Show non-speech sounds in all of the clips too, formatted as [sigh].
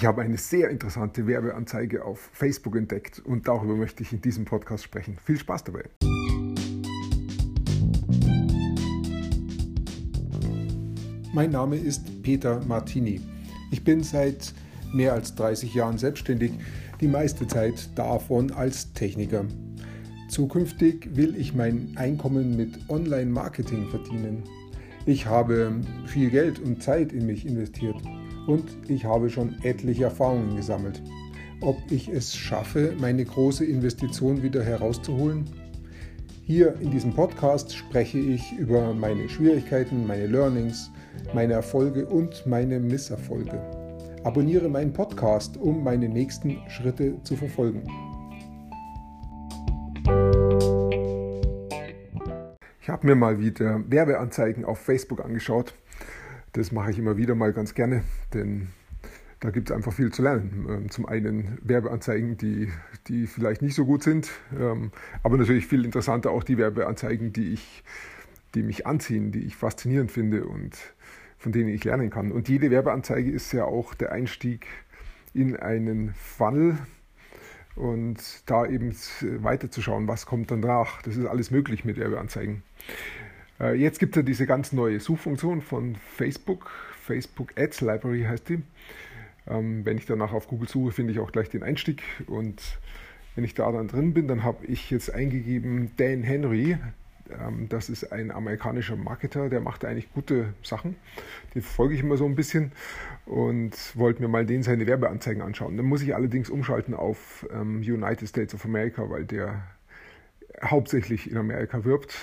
Ich habe eine sehr interessante Werbeanzeige auf Facebook entdeckt und darüber möchte ich in diesem Podcast sprechen. Viel Spaß dabei! Mein Name ist Peter Martini. Ich bin seit mehr als 30 Jahren selbstständig, die meiste Zeit davon als Techniker. Zukünftig will ich mein Einkommen mit Online-Marketing verdienen. Ich habe viel Geld und Zeit in mich investiert und ich habe schon etliche Erfahrungen gesammelt. Ob ich es schaffe, meine große Investition wieder herauszuholen? Hier in diesem Podcast spreche ich über meine Schwierigkeiten, meine Learnings, meine Erfolge und meine Misserfolge. Abonniere meinen Podcast, um meine nächsten Schritte zu verfolgen. Ich habe mir mal wieder Werbeanzeigen auf Facebook angeschaut das mache ich immer wieder mal ganz gerne, denn da gibt es einfach viel zu lernen. Ähm, zum einen Werbeanzeigen, die, die vielleicht nicht so gut sind, ähm, aber natürlich viel interessanter auch die Werbeanzeigen, die, ich, die mich anziehen, die ich faszinierend finde und von denen ich lernen kann. Und jede Werbeanzeige ist ja auch der Einstieg in einen Funnel und da eben weiterzuschauen, was kommt danach. Das ist alles möglich mit Werbeanzeigen. Äh, jetzt gibt es ja diese ganz neue Suchfunktion von Facebook. Facebook Ads Library heißt die. Ähm, wenn ich danach auf Google suche, finde ich auch gleich den Einstieg. Und wenn ich da dann drin bin, dann habe ich jetzt eingegeben Dan Henry. Ähm, das ist ein amerikanischer Marketer, der macht eigentlich gute Sachen. Den verfolge ich immer so ein bisschen und wollte mir mal den seine Werbeanzeigen anschauen. Dann muss ich allerdings umschalten auf ähm, United States of America, weil der hauptsächlich in Amerika wirbt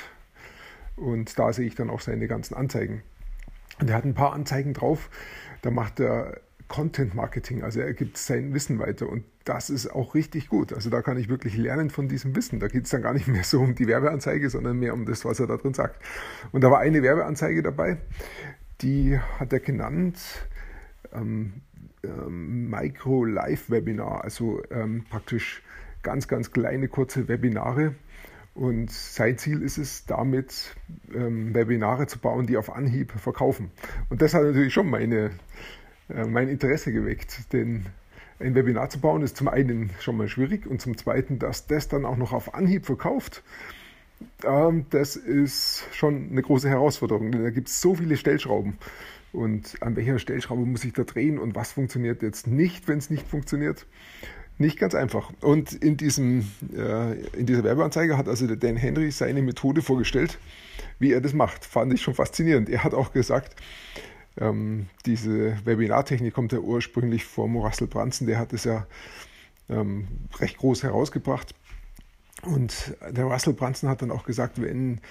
und da sehe ich dann auch seine ganzen Anzeigen. Und er hat ein paar Anzeigen drauf, da macht er Content Marketing, also er gibt sein Wissen weiter und das ist auch richtig gut. Also da kann ich wirklich lernen von diesem Wissen. Da geht es dann gar nicht [laughs] mehr so um die Werbeanzeige, sondern mehr um das, was er da drin sagt. Und da war eine Werbeanzeige dabei, die hat er genannt ähm, ähm, Micro-Live-Webinar, also ähm, praktisch ganz, ganz kleine, kurze Webinare und sein Ziel ist es, damit ähm, Webinare zu bauen, die auf Anhieb verkaufen. Und das hat natürlich schon meine, äh, mein Interesse geweckt, denn ein Webinar zu bauen ist zum einen schon mal schwierig und zum zweiten, dass das dann auch noch auf Anhieb verkauft. Ähm, das ist schon eine große Herausforderung, denn da gibt es so viele Stellschrauben. Und an welcher Stellschraube muss ich da drehen und was funktioniert jetzt nicht, wenn es nicht funktioniert? Nicht ganz einfach. Und in, diesem, äh, in dieser Werbeanzeige hat also der Dan Henry seine Methode vorgestellt, wie er das macht. Fand ich schon faszinierend. Er hat auch gesagt, ähm, diese Webinartechnik kommt ja ursprünglich vom Russell Brunson, der hat es ja ähm, recht groß herausgebracht. Und der Russell Brunson hat dann auch gesagt, wenn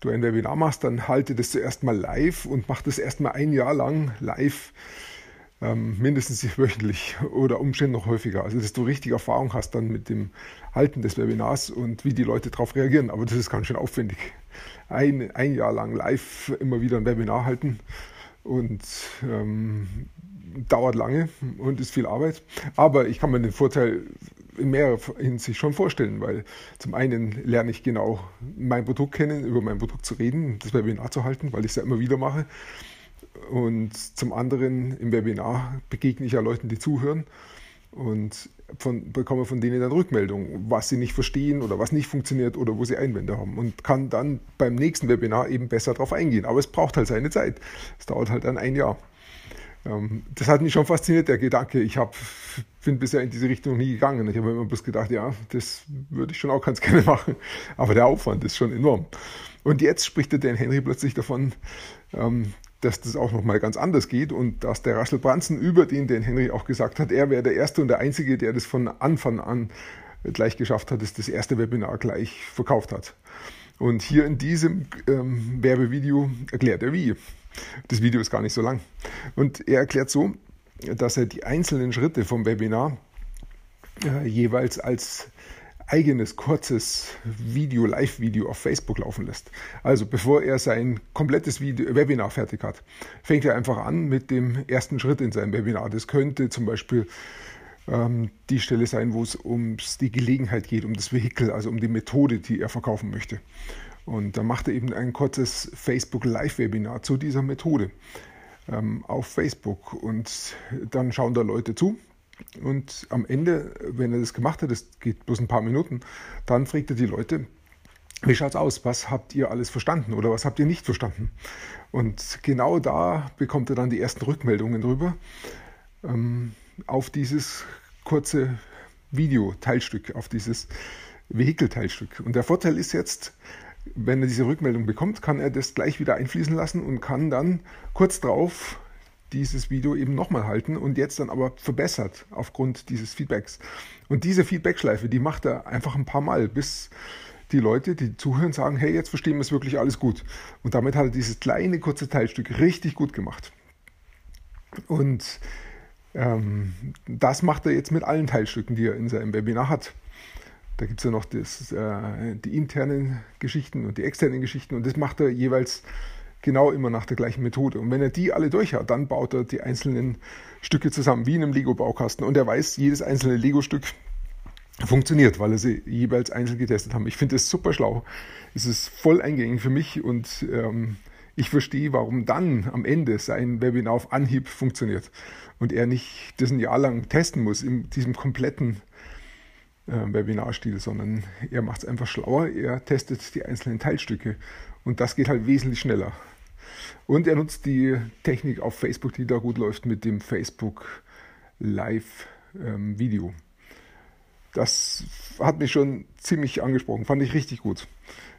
du ein Webinar machst, dann halte das zuerst mal live und mach das erst mal ein Jahr lang live ähm, mindestens [laughs] wöchentlich oder umständlich noch häufiger. Also, dass du richtig Erfahrung hast dann mit dem Halten des Webinars und wie die Leute darauf reagieren. Aber das ist ganz schön aufwendig. Ein, ein Jahr lang live immer wieder ein Webinar halten und ähm, dauert lange und ist viel Arbeit. Aber ich kann mir den Vorteil in mehrerer Hinsicht schon vorstellen, weil zum einen lerne ich genau mein Produkt kennen, über mein Produkt zu reden, das Webinar zu halten, weil ich es ja immer wieder mache. Und zum anderen im Webinar begegne ich ja Leuten, die zuhören und von, bekomme von denen dann Rückmeldung, was sie nicht verstehen oder was nicht funktioniert oder wo sie Einwände haben und kann dann beim nächsten Webinar eben besser darauf eingehen. Aber es braucht halt seine Zeit. Es dauert halt dann ein Jahr. Ähm, das hat mich schon fasziniert, der Gedanke. Ich hab, bin bisher in diese Richtung nie gegangen. Ich habe immer bloß gedacht, ja, das würde ich schon auch ganz [laughs] gerne machen. Aber der Aufwand ist schon enorm. Und jetzt spricht der Dan Henry plötzlich davon, ähm, dass das auch nochmal ganz anders geht und dass der Russell Brunson über den, den Henry auch gesagt hat, er wäre der Erste und der Einzige, der das von Anfang an gleich geschafft hat, dass das erste Webinar gleich verkauft hat. Und hier in diesem ähm, Werbevideo erklärt er wie. Das Video ist gar nicht so lang. Und er erklärt so, dass er die einzelnen Schritte vom Webinar äh, jeweils als eigenes kurzes Video, Live-Video auf Facebook laufen lässt. Also bevor er sein komplettes Video, Webinar fertig hat, fängt er einfach an mit dem ersten Schritt in seinem Webinar. Das könnte zum Beispiel ähm, die Stelle sein, wo es um die Gelegenheit geht, um das Vehikel, also um die Methode, die er verkaufen möchte. Und dann macht er eben ein kurzes Facebook Live-Webinar zu dieser Methode. ähm, auf Facebook und dann schauen da Leute zu. Und am Ende, wenn er das gemacht hat, das geht bloß ein paar Minuten, dann fragt er die Leute, wie schaut's aus? Was habt ihr alles verstanden oder was habt ihr nicht verstanden? Und genau da bekommt er dann die ersten Rückmeldungen drüber ähm, auf dieses kurze Video-Teilstück, auf dieses Vehikelteilstück. Und der Vorteil ist jetzt, wenn er diese Rückmeldung bekommt, kann er das gleich wieder einfließen lassen und kann dann kurz drauf dieses Video eben nochmal halten und jetzt dann aber verbessert aufgrund dieses Feedbacks. Und diese Feedbackschleife, die macht er einfach ein paar Mal, bis die Leute, die zuhören, sagen, hey, jetzt verstehen wir es wirklich alles gut. Und damit hat er dieses kleine, kurze Teilstück richtig gut gemacht. Und ähm, das macht er jetzt mit allen Teilstücken, die er in seinem Webinar hat. Da gibt es ja noch das, äh, die internen Geschichten und die externen Geschichten und das macht er jeweils genau immer nach der gleichen Methode. Und wenn er die alle durch hat, dann baut er die einzelnen Stücke zusammen, wie in einem Lego-Baukasten. Und er weiß, jedes einzelne Lego-Stück funktioniert, weil er sie jeweils einzeln getestet haben. Ich finde es super schlau. Es ist voll eingängig für mich und ähm, ich verstehe, warum dann am Ende sein Webinar auf Anhieb funktioniert und er nicht das ein Jahr lang testen muss in diesem kompletten äh, Webinarstil, sondern er macht es einfach schlauer. Er testet die einzelnen Teilstücke und das geht halt wesentlich schneller. Und er nutzt die Technik auf Facebook, die da gut läuft, mit dem Facebook Live ähm, Video. Das hat mich schon ziemlich angesprochen, fand ich richtig gut,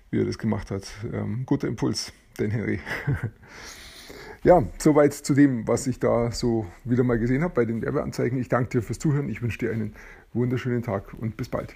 wie er das gemacht hat. Ähm, guter Impuls, den Henry. [laughs] ja, soweit zu dem, was ich da so wieder mal gesehen habe bei den Werbeanzeigen. Ich danke dir fürs Zuhören. Ich wünsche dir einen wunderschönen Tag und bis bald.